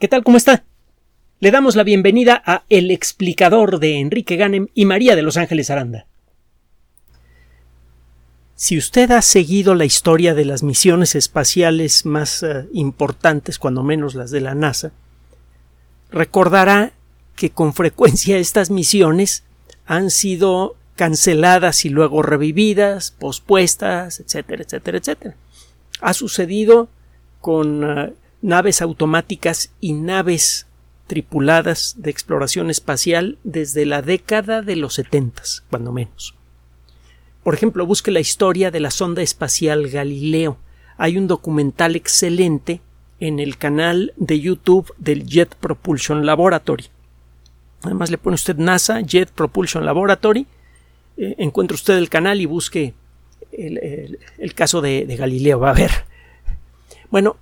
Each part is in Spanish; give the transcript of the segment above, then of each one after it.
¿Qué tal? ¿Cómo está? Le damos la bienvenida a El explicador de Enrique Ganem y María de Los Ángeles Aranda. Si usted ha seguido la historia de las misiones espaciales más uh, importantes, cuando menos las de la NASA, recordará que con frecuencia estas misiones han sido canceladas y luego revividas, pospuestas, etcétera, etcétera, etcétera. Ha sucedido con uh, naves automáticas y naves tripuladas de exploración espacial desde la década de los setentas, cuando menos. Por ejemplo, busque la historia de la sonda espacial Galileo. Hay un documental excelente en el canal de YouTube del Jet Propulsion Laboratory. Además le pone usted NASA Jet Propulsion Laboratory, eh, encuentra usted el canal y busque el, caso de, de, Galileo. Va a ver. Bueno,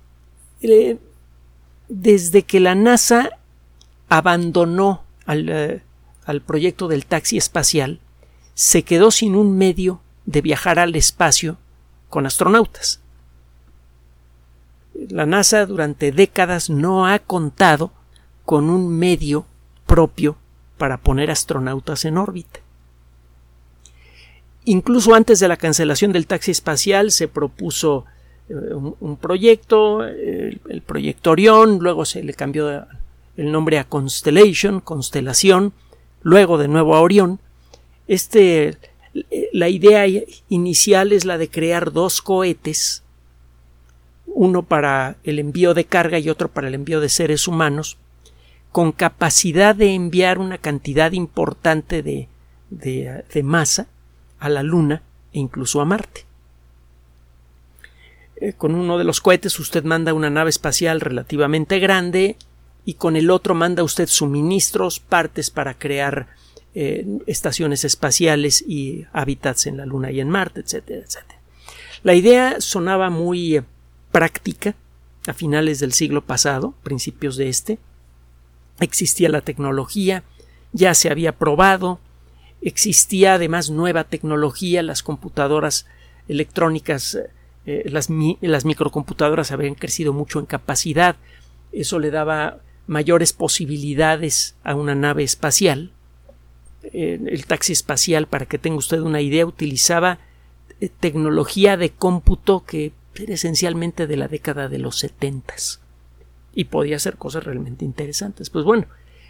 desde que la NASA abandonó al, eh, al proyecto del taxi espacial, se quedó sin un medio de viajar al espacio con astronautas. La NASA durante décadas no ha contado con un medio propio para poner astronautas en órbita. Incluso antes de la cancelación del taxi espacial se propuso un, un, proyecto, el, proyecto Orión, luego se le cambió el nombre a Constellation, Constelación, luego de nuevo a Orión. Este, la idea inicial es la de crear dos cohetes, uno para el envío de carga y otro para el envío de seres humanos, con capacidad de enviar una cantidad importante de, de masa a la Luna e incluso a Marte. Eh, con uno de los cohetes usted manda una nave espacial relativamente grande y con el otro manda usted suministros, partes para crear eh, estaciones espaciales y hábitats en la Luna y en Marte, etcétera, etcétera. La idea sonaba muy eh, práctica a finales del siglo pasado, principios de este. Existía la tecnología, ya se había probado, existía además nueva tecnología, las computadoras electrónicas, las, mi, las microcomputadoras habían crecido mucho en capacidad, eso le daba mayores posibilidades a una nave espacial. Eh, el taxi espacial, para que tenga usted una idea, utilizaba eh, tecnología de cómputo que era esencialmente de la década de los setentas y podía hacer cosas realmente interesantes. Pues bueno,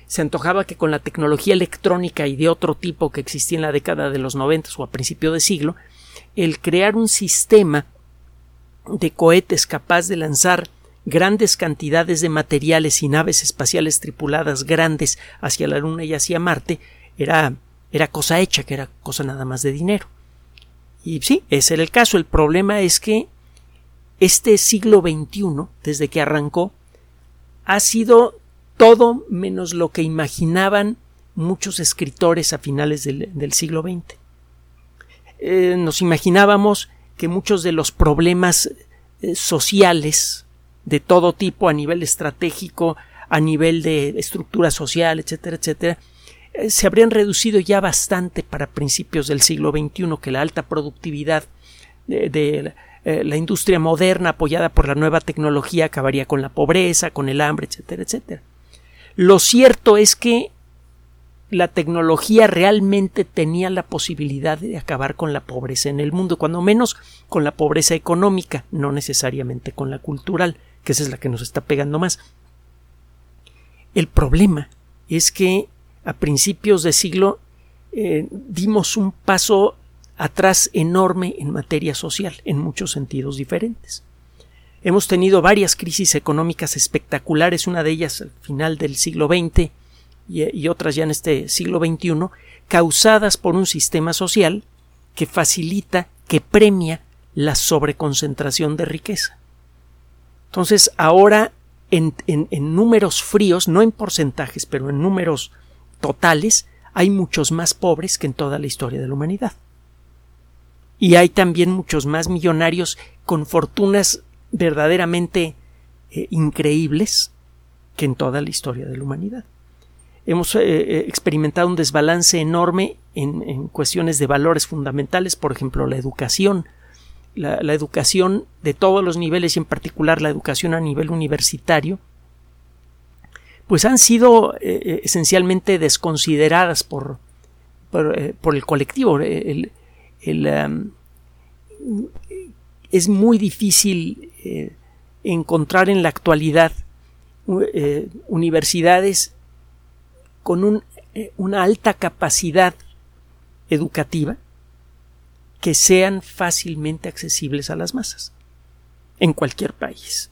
se antojaba que con la tecnología electrónica y de otro tipo que existía en la década de los noventas o a principio de siglo, el crear un sistema de cohetes capaz de lanzar grandes cantidades de materiales y naves espaciales tripuladas grandes hacia la Luna y hacia Marte era, era cosa hecha, que era cosa nada más de dinero. Y sí, ese era el caso. El problema es que este siglo XXI, desde que arrancó, ha sido todo menos lo que imaginaban muchos escritores a finales del, del siglo XX. Eh, nos imaginábamos que muchos de los problemas eh, sociales de todo tipo a nivel estratégico, a nivel de estructura social, etcétera, etcétera, eh, se habrían reducido ya bastante para principios del siglo XXI, que la alta productividad de, eh, la industria moderna apoyada por la nueva tecnología acabaría con la pobreza, con el hambre, etcétera, etcétera. Lo cierto es que la tecnología realmente tenía la posibilidad de acabar con la pobreza en el mundo, cuando menos con la pobreza económica, no necesariamente con la cultural que esa es la que nos está pegando más. El problema es que a principios de siglo eh, dimos un paso atrás enorme en materia social, en muchos sentidos diferentes. Hemos tenido varias crisis económicas espectaculares, una de ellas al final del siglo XX y, otras ya en este siglo XXI, causadas por un sistema social que facilita, que premia la sobreconcentración de riqueza. Entonces, ahora en, en, en, números fríos, no en porcentajes, pero en números totales, hay muchos más pobres que en toda la historia de la humanidad. Y hay también muchos más millonarios con fortunas verdaderamente eh, increíbles que en toda la historia de la humanidad. Hemos eh, eh experimentado un desbalance enorme en, en cuestiones de valores fundamentales, por ejemplo, la educación, la, educación de todos los niveles y en particular la educación a nivel universitario pues han sido eh, esencialmente desconsideradas por, por, el colectivo. El, es muy difícil encontrar en la actualidad universidades con una alta capacidad educativa que sean fácilmente accesibles a las masas en cualquier país.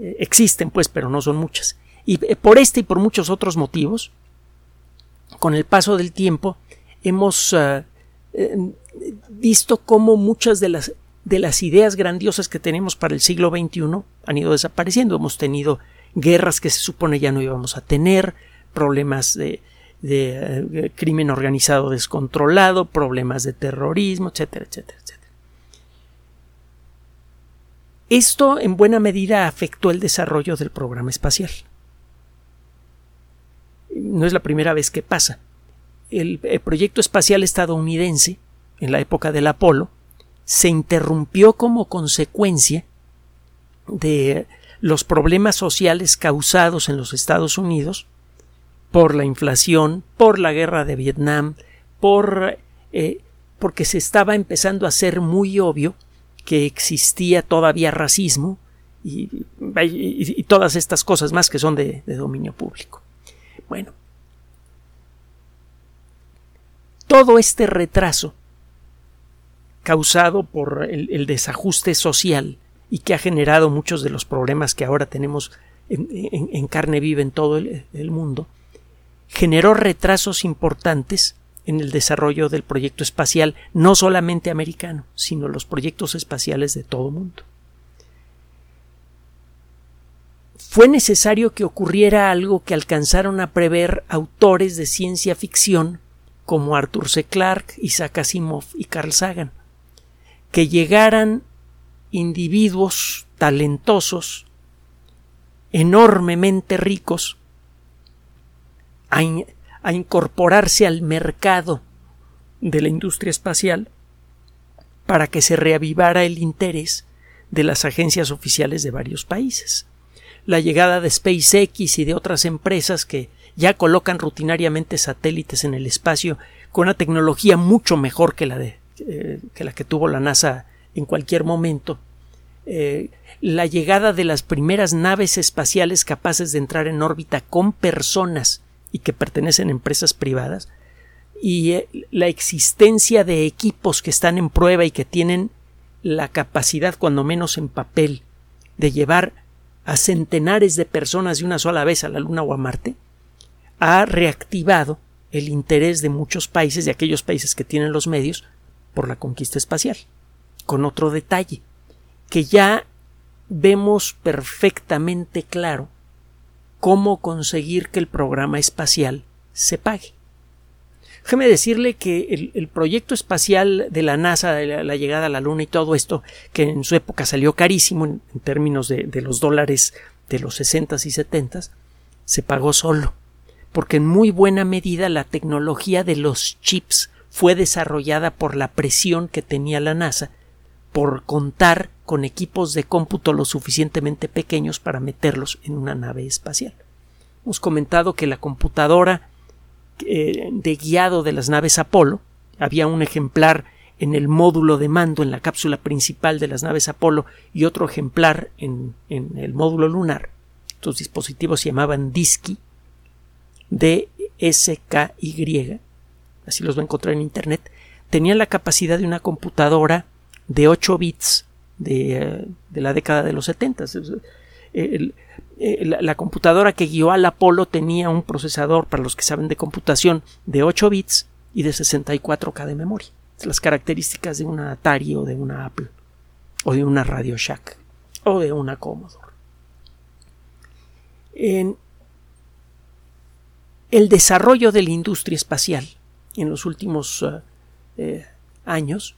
Eh, existen, pues, pero no son muchas. Y eh, por este y por muchos otros motivos, con el paso del tiempo, hemos eh, visto cómo muchas de las, de las ideas grandiosas que tenemos para el siglo XXI han ido desapareciendo. Hemos tenido guerras que se supone ya no íbamos a tener, problemas de, eh, crimen organizado descontrolado, problemas de terrorismo, etcétera, etcétera, etcétera. Esto en buena medida afectó el desarrollo del programa espacial. No es la primera vez que pasa. El proyecto espacial estadounidense, en la época del Apolo, se interrumpió como consecuencia de los problemas sociales causados en los Estados Unidos por la inflación, por la guerra de Vietnam, por eh, porque se estaba empezando a ser muy obvio que existía todavía racismo y, todas estas cosas más que son de, dominio público. Bueno, todo este retraso causado por el, desajuste social y que ha generado muchos de los problemas que ahora tenemos en, carne viva en todo el mundo, generó retrasos importantes en el desarrollo del proyecto espacial, no solamente americano, sino los proyectos espaciales de todo el mundo. Fue necesario que ocurriera algo que alcanzaron a prever autores de ciencia ficción como Arthur C. Clarke, Isaac Asimov y Carl Sagan, que llegaran individuos talentosos, enormemente ricos, a, incorporarse al mercado de la industria espacial para que se reavivara el interés de las agencias oficiales de varios países. La llegada de SpaceX y de otras empresas que ya colocan rutinariamente satélites en el espacio con una tecnología mucho mejor que la, de, eh, que, la que tuvo la NASA en cualquier momento. Eh, la llegada de las primeras naves espaciales capaces de entrar en órbita con personas y que pertenecen a empresas privadas y eh, la existencia de equipos que están en prueba y que tienen la capacidad, cuando menos en papel, de llevar a centenares de personas de una sola vez a la Luna o a Marte, ha reactivado el interés de muchos países, de aquellos países que tienen los medios, por la conquista espacial. Con otro detalle, que ya vemos perfectamente claro cómo conseguir que el programa espacial se pague. Déjeme decirle que el, proyecto espacial de la NASA, de la, llegada a la Luna y todo esto, que en su época salió carísimo en, términos de, de, los dólares de los 60 y 70, se pagó solo, porque en muy buena medida la tecnología de los chips fue desarrollada por la presión que tenía la NASA por contar con equipos de cómputo lo suficientemente pequeños para meterlos en una nave espacial. Hemos comentado que la computadora eh, de guiado de las naves Apolo, había un ejemplar en el módulo de mando en la cápsula principal de las naves Apolo y otro ejemplar en, el módulo lunar. Estos dispositivos se llamaban DSKY, D-S-K-Y, así los va a encontrar en Internet, tenían la capacidad de una computadora de 8 bits de, la década de los 70. la, computadora que guió al Apolo tenía un procesador, para los que saben de computación, de 8 bits y de 64K de memoria. Las características de una Atari o de una Apple, o de una Radio Shack, o de una Commodore. En el desarrollo de la industria espacial en los últimos eh, eh, años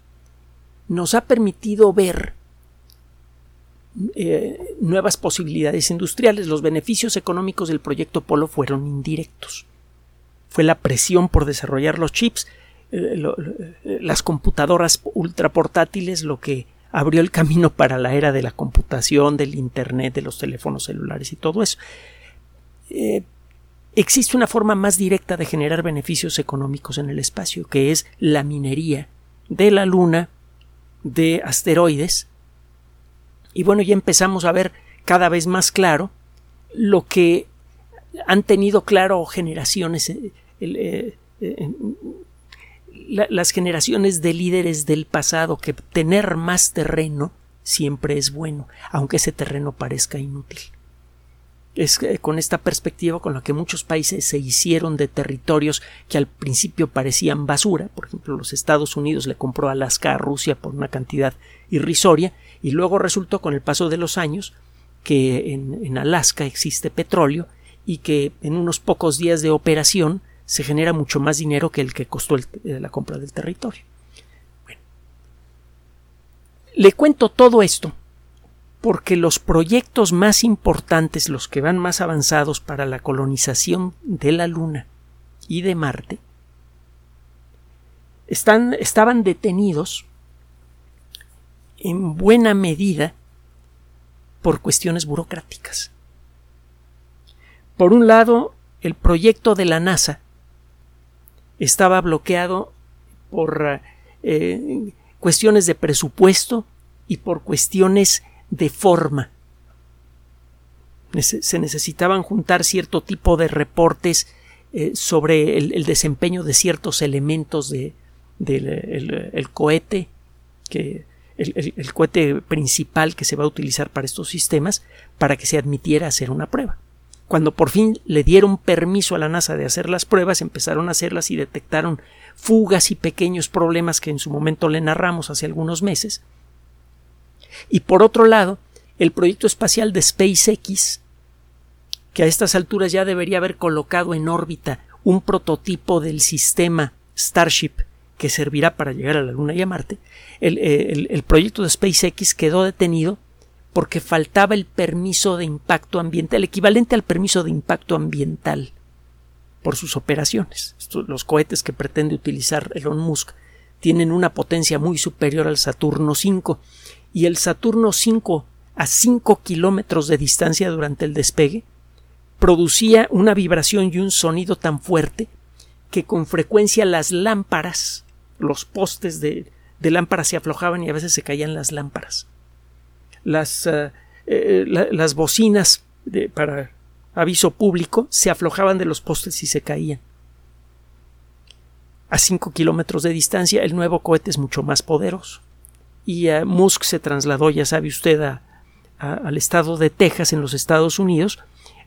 nos ha permitido ver eh, nuevas posibilidades industriales. Los beneficios económicos del proyecto Polo fueron indirectos. Fue la presión por desarrollar los chips, eh, eh, las computadoras ultraportátiles, lo que abrió el camino para la era de la computación, del Internet, de los teléfonos celulares y todo eso. existe una forma más directa de generar beneficios económicos en el espacio, que es la minería de la Luna, de asteroides. Y bueno, ya empezamos a ver cada vez más claro lo que han tenido claro generaciones, eh, eh, las generaciones de líderes del pasado, que tener más terreno siempre es bueno, aunque ese terreno parezca inútil es con esta perspectiva con la que muchos países se hicieron de territorios que al principio parecían basura. Por ejemplo, los Estados Unidos le compró Alaska a Rusia por una cantidad irrisoria y luego resultó con el paso de los años que en, Alaska existe petróleo y que en unos pocos días de operación se genera mucho más dinero que el que costó eh, la compra del territorio. Le cuento todo esto porque los proyectos más importantes, los que van más avanzados para la colonización de la Luna y de Marte, están, estaban detenidos en buena medida por cuestiones burocráticas. Por un lado, el proyecto de la NASA estaba bloqueado por eh, cuestiones de presupuesto y por cuestiones de forma. Se necesitaban juntar cierto tipo de reportes eh, sobre el, desempeño de ciertos elementos del de, el, cohete, que, el, cohete principal que se va a utilizar para estos sistemas, para que se admitiera hacer una prueba. Cuando por fin le dieron permiso a la NASA de hacer las pruebas, empezaron a hacerlas y detectaron fugas y pequeños problemas que en su momento le narramos hace algunos meses, y por otro lado, el proyecto espacial de SpaceX, que a estas alturas ya debería haber colocado en órbita un prototipo del sistema Starship que servirá para llegar a la Luna y a Marte, el, proyecto de SpaceX quedó detenido porque faltaba el permiso de impacto ambiental, el equivalente al permiso de impacto ambiental por sus operaciones. los cohetes que pretende utilizar Elon Musk tienen una potencia muy superior al Saturno V y el Saturno 5 a 5 kilómetros de distancia durante el despegue producía una vibración y un sonido tan fuerte que con frecuencia las lámparas, los postes de, lámparas se aflojaban y a veces se caían las lámparas. Las, eh, eh, las bocinas para aviso público se aflojaban de los postes y se caían. A 5 kilómetros de distancia el nuevo cohete es mucho más poderoso y Musk se trasladó, ya sabe usted, al estado de Texas, en los Estados Unidos,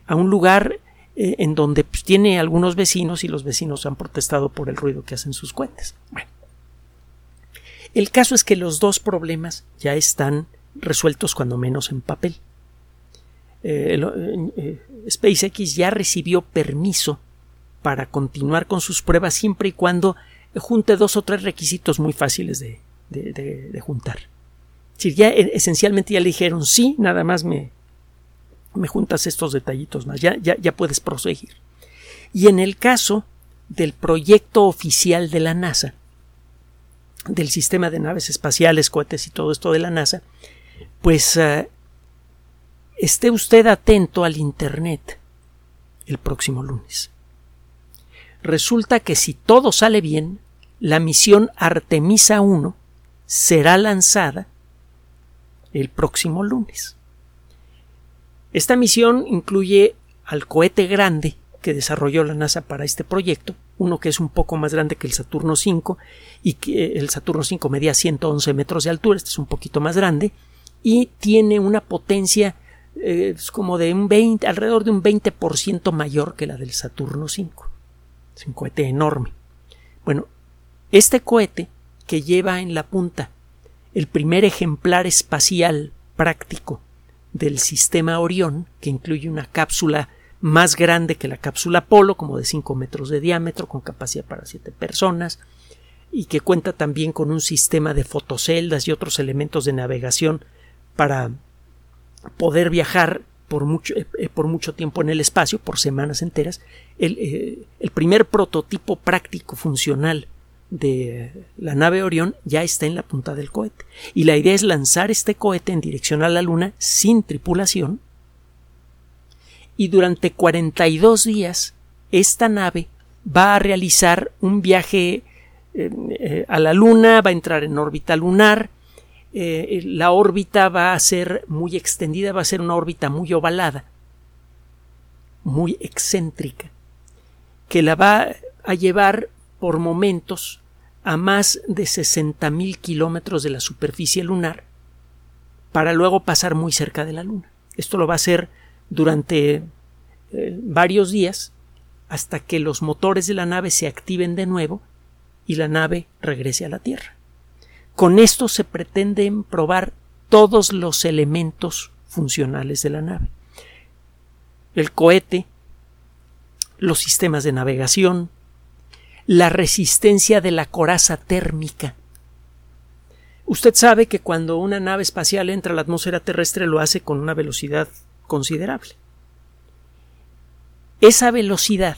a un lugar eh, en donde pues, tiene algunos vecinos y los vecinos han protestado por el ruido que hacen sus cohetes. Bueno, el caso es que los dos problemas ya están resueltos cuando menos en papel. Eh, eh, SpaceX ya recibió permiso para continuar con sus pruebas siempre y cuando junte dos o tres requisitos muy fáciles de, de, juntar. Ya e, esencialmente ya le dijeron sí, nada más me, me juntas estos detallitos más, ya, ya, ya puedes proseguir. Y en el caso del proyecto oficial de la NASA, del sistema de naves espaciales, cohetes y todo esto de la NASA, pues eh, esté usted atento al Internet el próximo lunes. Resulta que si todo sale bien, la misión Artemisa 1 será lanzada el próximo lunes. Esta misión incluye al cohete grande que desarrolló la NASA para este proyecto, uno que es un poco más grande que el Saturno V y que el Saturno V medía 111 metros de altura, este es un poquito más grande y tiene una potencia eh, como de un 20, alrededor de un 20% mayor que la del Saturno V. Es un cohete enorme. Bueno, este cohete que lleva en la punta el primer ejemplar espacial práctico del sistema Orión, que incluye una cápsula más grande que la cápsula Apolo, como de 5 metros de diámetro, con capacidad para 7 personas, y que cuenta también con un sistema de fotoceldas y otros elementos de navegación para poder viajar por mucho, eh, por mucho tiempo en el espacio, por semanas enteras, el, eh, el primer prototipo práctico funcional de la nave Orión ya está en la punta del cohete. Y la idea es lanzar este cohete en dirección a la Luna sin tripulación y durante 42 días esta nave va a realizar un viaje eh, eh, a la Luna, va a entrar en órbita lunar, eh, la órbita va a ser muy extendida, va a ser una órbita muy ovalada, muy excéntrica, que la va a llevar por momentos a más de 60.000 kilómetros de la superficie lunar para luego pasar muy cerca de la Luna. Esto lo va a hacer durante varios días hasta que los motores de la nave se activen de nuevo y la nave regrese a la Tierra. Con esto se pretenden probar todos los elementos funcionales de la nave. El cohete, los sistemas de navegación, la resistencia de la coraza térmica. Usted sabe que cuando una nave espacial entra a la atmósfera terrestre lo hace con una velocidad considerable. Esa velocidad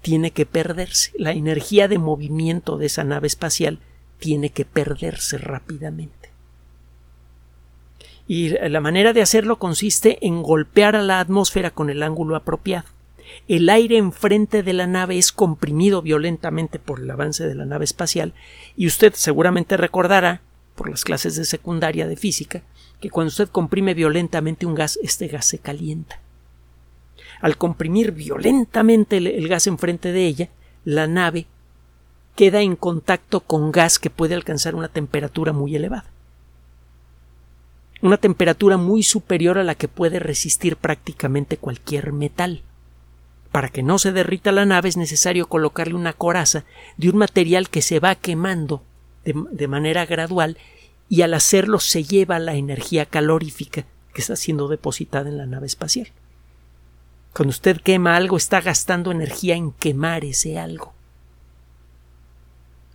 tiene que perderse. La energía de movimiento de esa nave espacial tiene que perderse rápidamente. Y la manera de hacerlo consiste en golpear a la atmósfera con el ángulo apropiado. El aire enfrente de la nave es comprimido violentamente por el avance de la nave espacial y usted seguramente recordará, por las clases de secundaria de física, que cuando usted comprime violentamente un gas, este gas se calienta. Al comprimir violentamente el, gas enfrente de ella, la nave queda en contacto con gas que puede alcanzar una temperatura muy elevada. Una temperatura muy superior a la que puede resistir prácticamente cualquier metal. Para que no se derrita la nave es necesario colocarle una coraza de un material que se va quemando de manera gradual y al hacerlo se lleva la energía calorífica que está siendo depositada en la nave espacial. Cuando usted quema algo, está gastando energía en quemar ese algo.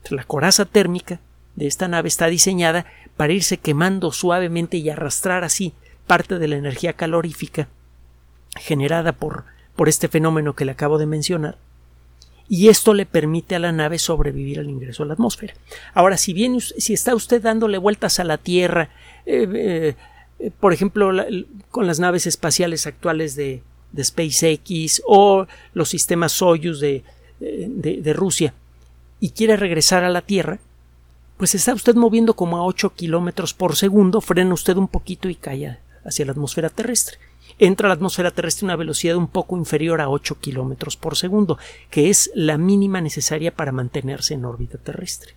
La coraza térmica de esta nave está diseñada para irse quemando suavemente y arrastrar así parte de la energía calorífica generada por, por este fenómeno que le acabo de mencionar. Y esto le permite a la nave sobrevivir al ingreso a la atmósfera. Ahora, si bien si está usted dándole vueltas a la Tierra, eh, eh, por ejemplo, con las naves espaciales actuales de, SpaceX o los sistemas Soyuz de, de, Rusia y quiere regresar a la Tierra, pues está usted moviendo como a 8 kilómetros por segundo, frena usted un poquito y cae hacia la atmósfera terrestre. Entra a la atmósfera terrestre a una velocidad un poco inferior a 8 kilómetros por segundo, que es la mínima necesaria para mantenerse en órbita terrestre.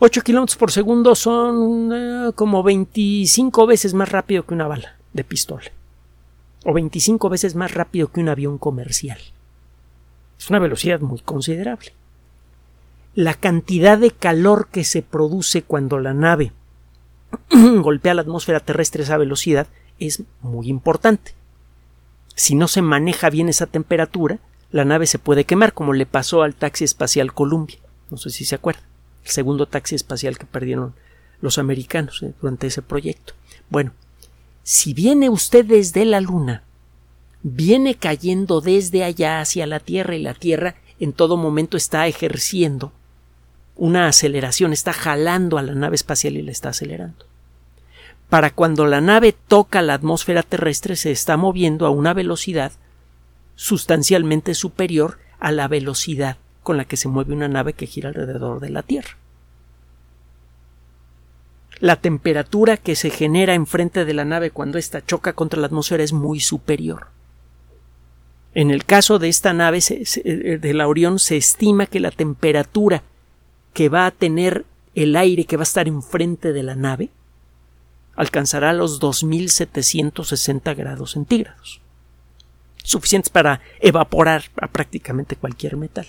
8 kilómetros por segundo son eh, como 25 veces más rápido que una bala de pistola o 25 veces más rápido que un avión comercial. Es una velocidad muy considerable. La cantidad de calor que se produce cuando la nave golpea la atmósfera terrestre a esa velocidad es muy importante. Si no se maneja bien esa temperatura, la nave se puede quemar, como le pasó al taxi espacial Columbia. No sé si se acuerda. El segundo taxi espacial que perdieron los americanos eh, durante ese proyecto. Bueno, si viene usted desde la Luna, viene cayendo desde allá hacia la Tierra y la Tierra en todo momento está ejerciendo una aceleración, está jalando a la nave espacial y la está acelerando. Para cuando la nave toca la atmósfera terrestre se está moviendo a una velocidad sustancialmente superior a la velocidad con la que se mueve una nave que gira alrededor de la Tierra la temperatura que se genera enfrente de la nave cuando ésta choca contra la atmósfera es muy superior. En el caso de esta nave eh, de la Orión se estima que la temperatura que va a tener el aire que va a estar enfrente de la nave alcanzará los 2760 grados centígrados, suficientes para evaporar a prácticamente cualquier metal.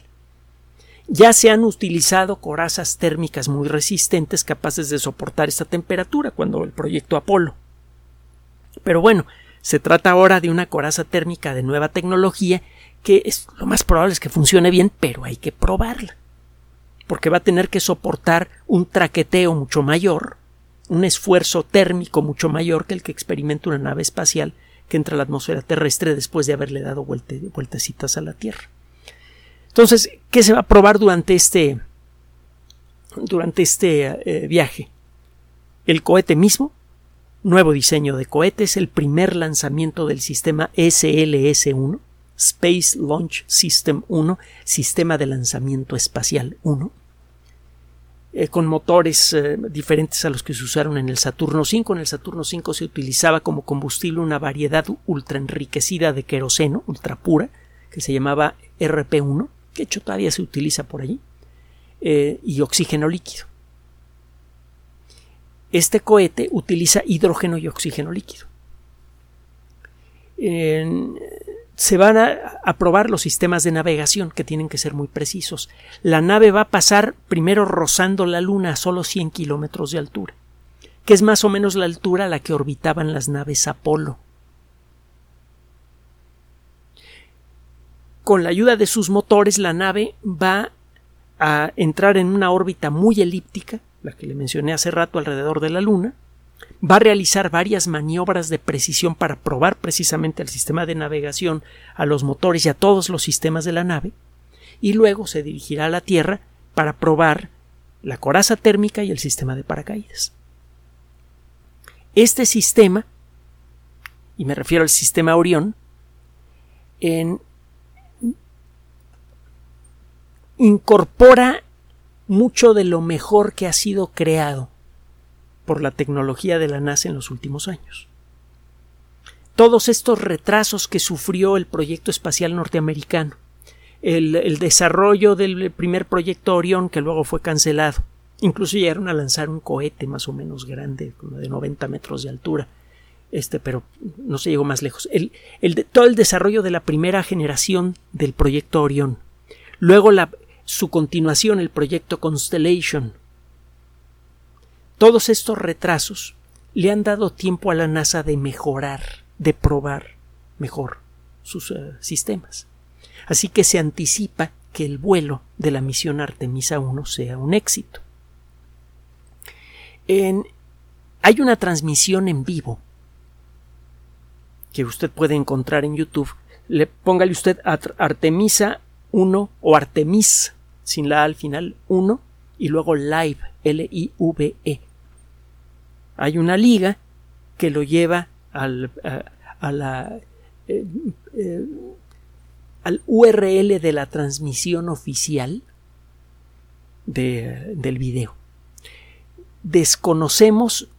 Ya se han utilizado corazas térmicas muy resistentes capaces de soportar esta temperatura cuando el proyecto Apolo. Pero bueno, se trata ahora de una coraza térmica de nueva tecnología que es lo más probable es que funcione bien, pero hay que probarla. Porque va a tener que soportar un traqueteo mucho mayor, un esfuerzo térmico mucho mayor que el que experimenta una nave espacial que entra a la atmósfera terrestre después de haberle dado vueltecitas a la Tierra. Entonces, ¿qué se va a probar durante este, durante este eh, viaje? El cohete mismo, nuevo diseño de cohete, es el primer lanzamiento del sistema SLS-1, Space Launch System 1, Sistema de Lanzamiento Espacial 1, eh, con motores eh, diferentes a los que se usaron en el Saturno V. En el Saturno V se utilizaba como combustible una variedad ultra enriquecida de queroseno, ultra pura, que se llamaba RP1, que hecho todavía se utiliza por allí, eh, y oxígeno líquido. Este cohete utiliza hidrógeno y oxígeno líquido. Se van a, probar los sistemas de navegación que tienen que ser muy precisos. La nave va a pasar primero rozando la Luna a solo 100 kilómetros de altura, que es más o menos la altura a la que orbitaban las naves Apolo. Con la ayuda de sus motores, la nave va a entrar en una órbita muy elíptica la que le mencioné hace rato alrededor de la Luna, va a realizar varias maniobras de precisión para probar precisamente el sistema de navegación, a los motores y a todos los sistemas de la nave, y luego se dirigirá a la Tierra para probar la coraza térmica y el sistema de paracaídas. Este sistema, y me refiero al sistema Orión, incorpora mucho de lo mejor que ha sido creado por la tecnología de la NASA en los últimos años. Todos estos retrasos que sufrió el proyecto espacial norteamericano, el, desarrollo del primer proyecto Orión que luego fue cancelado, incluso llegaron a lanzar un cohete más o menos grande, como de 90 metros de altura, este, pero no se llegó más lejos. El, todo el desarrollo de la primera generación del proyecto Orión, luego la, su continuación, el proyecto Constellation. Todos estos retrasos le han dado tiempo a la NASA de mejorar, de probar mejor sus eh, sistemas. Así que se anticipa que el vuelo de la misión Artemisa 1 sea un éxito. hay una transmisión en vivo que usted puede encontrar en YouTube. Le póngale usted Artemisa 1 o Artemis sin la A al final, 1 y luego live, L-I-V-E. Hay una liga que lo lleva al, eh, eh, al URL de la transmisión oficial de, del video. Desconocemos,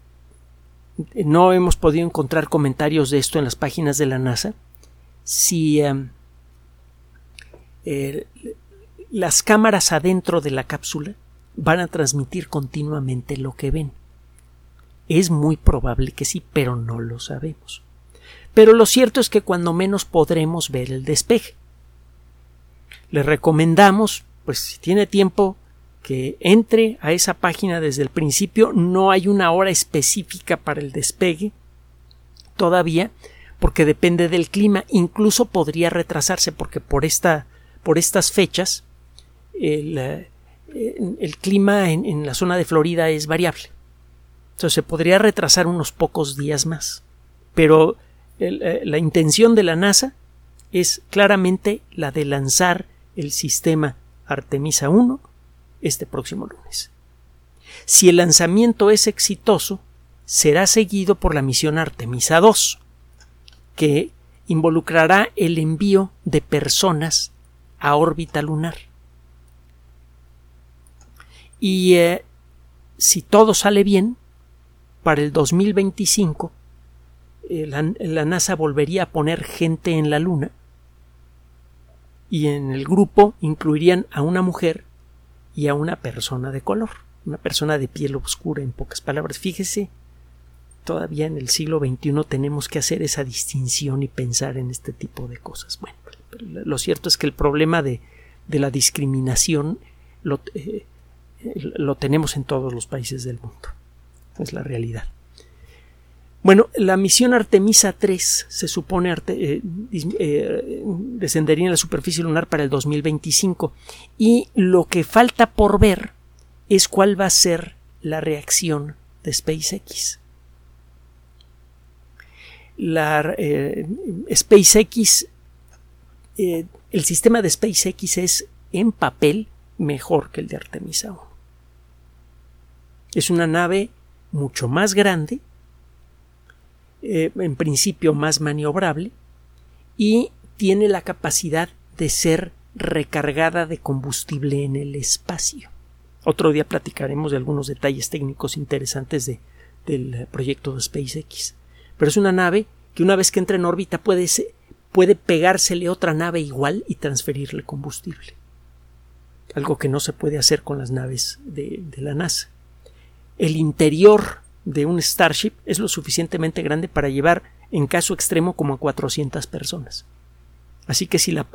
no hemos podido encontrar comentarios de esto en las páginas de la NASA, si eh, las cámaras adentro de la cápsula van a transmitir continuamente lo que ven. Es muy probable que sí, pero no lo sabemos. Pero lo cierto es que cuando menos podremos ver el despeje. Le recomendamos, pues si tiene tiempo, que entre a esa página desde el principio. No hay una hora específica para el despegue todavía, porque depende del clima. Incluso podría retrasarse, porque por esta, por estas fechas, el, el clima en, la zona de Florida es variable. Se podría retrasar unos pocos días más. Pero eh, la intención de la NASA es claramente la de lanzar el sistema Artemisa 1 este próximo lunes. Si el lanzamiento es exitoso, será seguido por la misión Artemisa 2, que involucrará el envío de personas a órbita lunar. Y eh, si todo sale bien, para el 2025 eh, la, NASA volvería a poner gente en la Luna y en el grupo incluirían a una mujer y a una persona de color, una persona de piel oscura, en pocas palabras. Fíjese, todavía en el siglo XXI tenemos que hacer esa distinción y pensar en este tipo de cosas. Bueno, lo cierto es que el problema de, la discriminación eh, lo tenemos en todos los países del mundo. Es la realidad. Bueno, la misión Artemisa 3 se supone eh, eh, descendería en la superficie lunar para el 2025 y lo que falta por ver es cuál va a ser la reacción de SpaceX. La eh, SpaceX, el sistema de SpaceX es en papel mejor que el de Artemisa 1. Es una nave mucho más grande, eh, en principio más maniobrable y tiene la capacidad de ser recargada de combustible en el espacio. Otro día platicaremos de algunos detalles técnicos interesantes de, del proyecto de SpaceX. Pero es una nave que una vez que entra en órbita puede, puede pegársele otra nave igual y transferirle combustible. Algo que no se puede hacer con las naves de la NASA. El interior de un Starship es lo suficientemente grande para llevar, en caso extremo, como a 400 personas. Así que si la,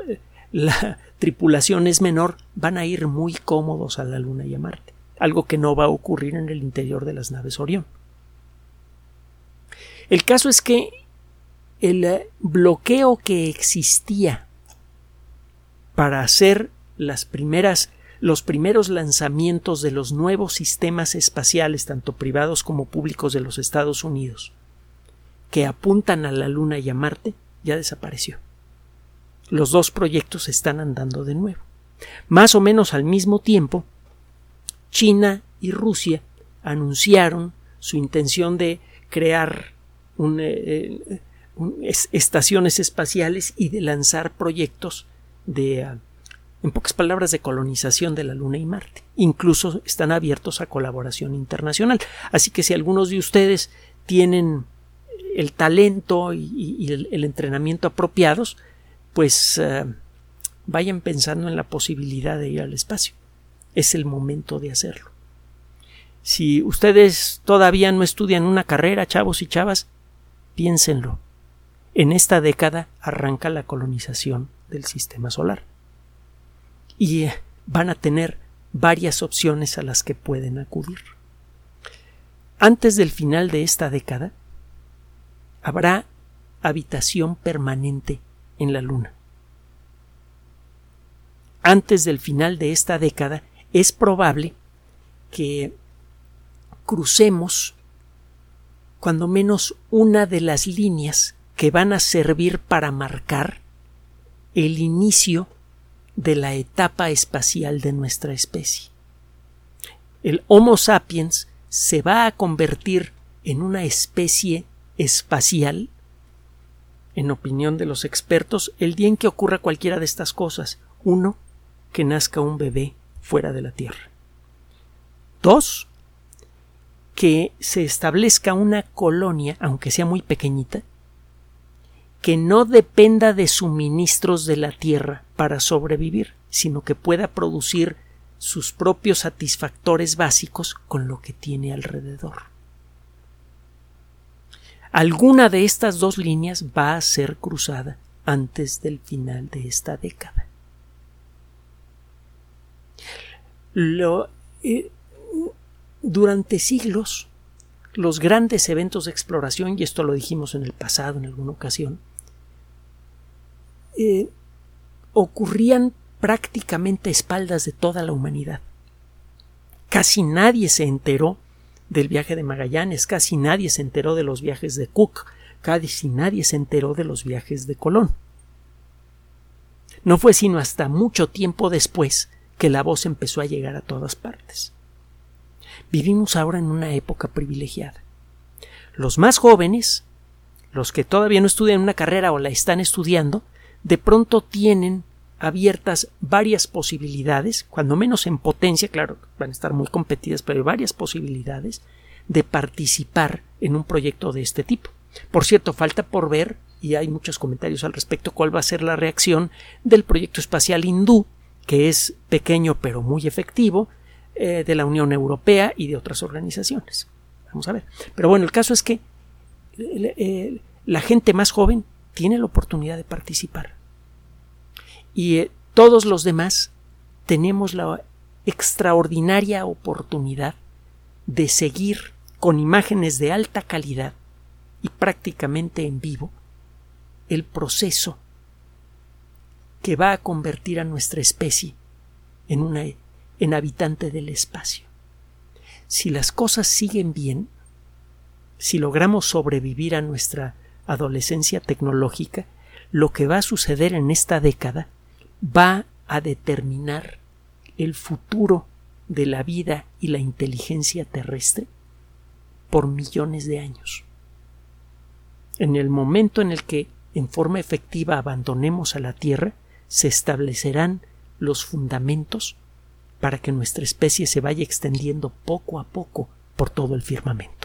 la tripulación es menor, van a ir muy cómodos a la Luna y a Marte, algo que no va a ocurrir en el interior de las naves Orión. El caso es que el eh, bloqueo que existía para hacer las primeras los primeros lanzamientos de los nuevos sistemas espaciales, tanto privados como públicos de los Estados Unidos, que apuntan a la Luna y a Marte, ya desapareció. Los dos proyectos están andando de nuevo. Más o menos al mismo tiempo, China y Rusia anunciaron su intención de crear eh, eh, estaciones espaciales y de lanzar proyectos de ah, en pocas palabras, de colonización de la Luna y Marte. Incluso están abiertos a colaboración internacional. Así que si algunos de ustedes tienen el talento y, el, entrenamiento apropiados, pues eh, vayan pensando en la posibilidad de ir al espacio. Es el momento de hacerlo. Si ustedes todavía no estudian una carrera, chavos y chavas, piénsenlo. En esta década arranca la colonización del sistema solar y eh, van a tener varias opciones a las que pueden acudir. Antes del final de esta década, habrá habitación permanente en la Luna. Antes del final de esta década, es probable que crucemos cuando menos una de las líneas que van a servir para marcar el inicio de la etapa espacial de nuestra especie. El Homo sapiens se va a convertir en una especie espacial, en opinión de los expertos, el día en que ocurra cualquiera de estas cosas. Uno, que nazca un bebé fuera de la Tierra. Dos, que se establezca una colonia, aunque sea muy pequeñita, que no dependa de suministros de la tierra para sobrevivir, sino que pueda producir sus propios satisfactores básicos con lo que tiene alrededor. Alguna de estas dos líneas va a ser cruzada antes del final de esta década. Eh, durante siglos, los grandes eventos de exploración, y esto lo dijimos en el pasado en alguna ocasión, eh, ocurrían prácticamente a espaldas de toda la humanidad. Casi nadie se enteró del viaje de Magallanes, casi nadie se enteró de los viajes de Cook, casi nadie se enteró de los viajes de Colón. No fue sino hasta mucho tiempo después que la voz empezó a llegar a todas partes. Vivimos ahora en una época privilegiada. Los más jóvenes, los que todavía no estudian una carrera o la están estudiando, de pronto tienen abiertas varias posibilidades, cuando menos en potencia, claro, van a estar muy competidas, pero hay varias posibilidades de participar en un proyecto de este tipo. Por cierto, falta por ver, y hay muchos comentarios al respecto, cuál va a ser la reacción del proyecto espacial hindú, que es pequeño pero muy efectivo, eh, de la Unión Europea y de otras organizaciones. Vamos a ver. Pero bueno, el caso es que eh, la gente más joven tiene la oportunidad de participar. Y eh, todos los demás tenemos la extraordinaria oportunidad de seguir con imágenes de alta calidad y prácticamente en vivo el proceso que va a convertir a nuestra especie en una en habitante del espacio. Si las cosas siguen bien, si logramos sobrevivir a nuestra adolescencia tecnológica, lo que va a suceder en esta década va a determinar el futuro de la vida y la inteligencia terrestre por millones de años. En el momento en el que en forma efectiva abandonemos a la Tierra, se establecerán los fundamentos para que nuestra especie se vaya extendiendo poco a poco por todo el firmamento.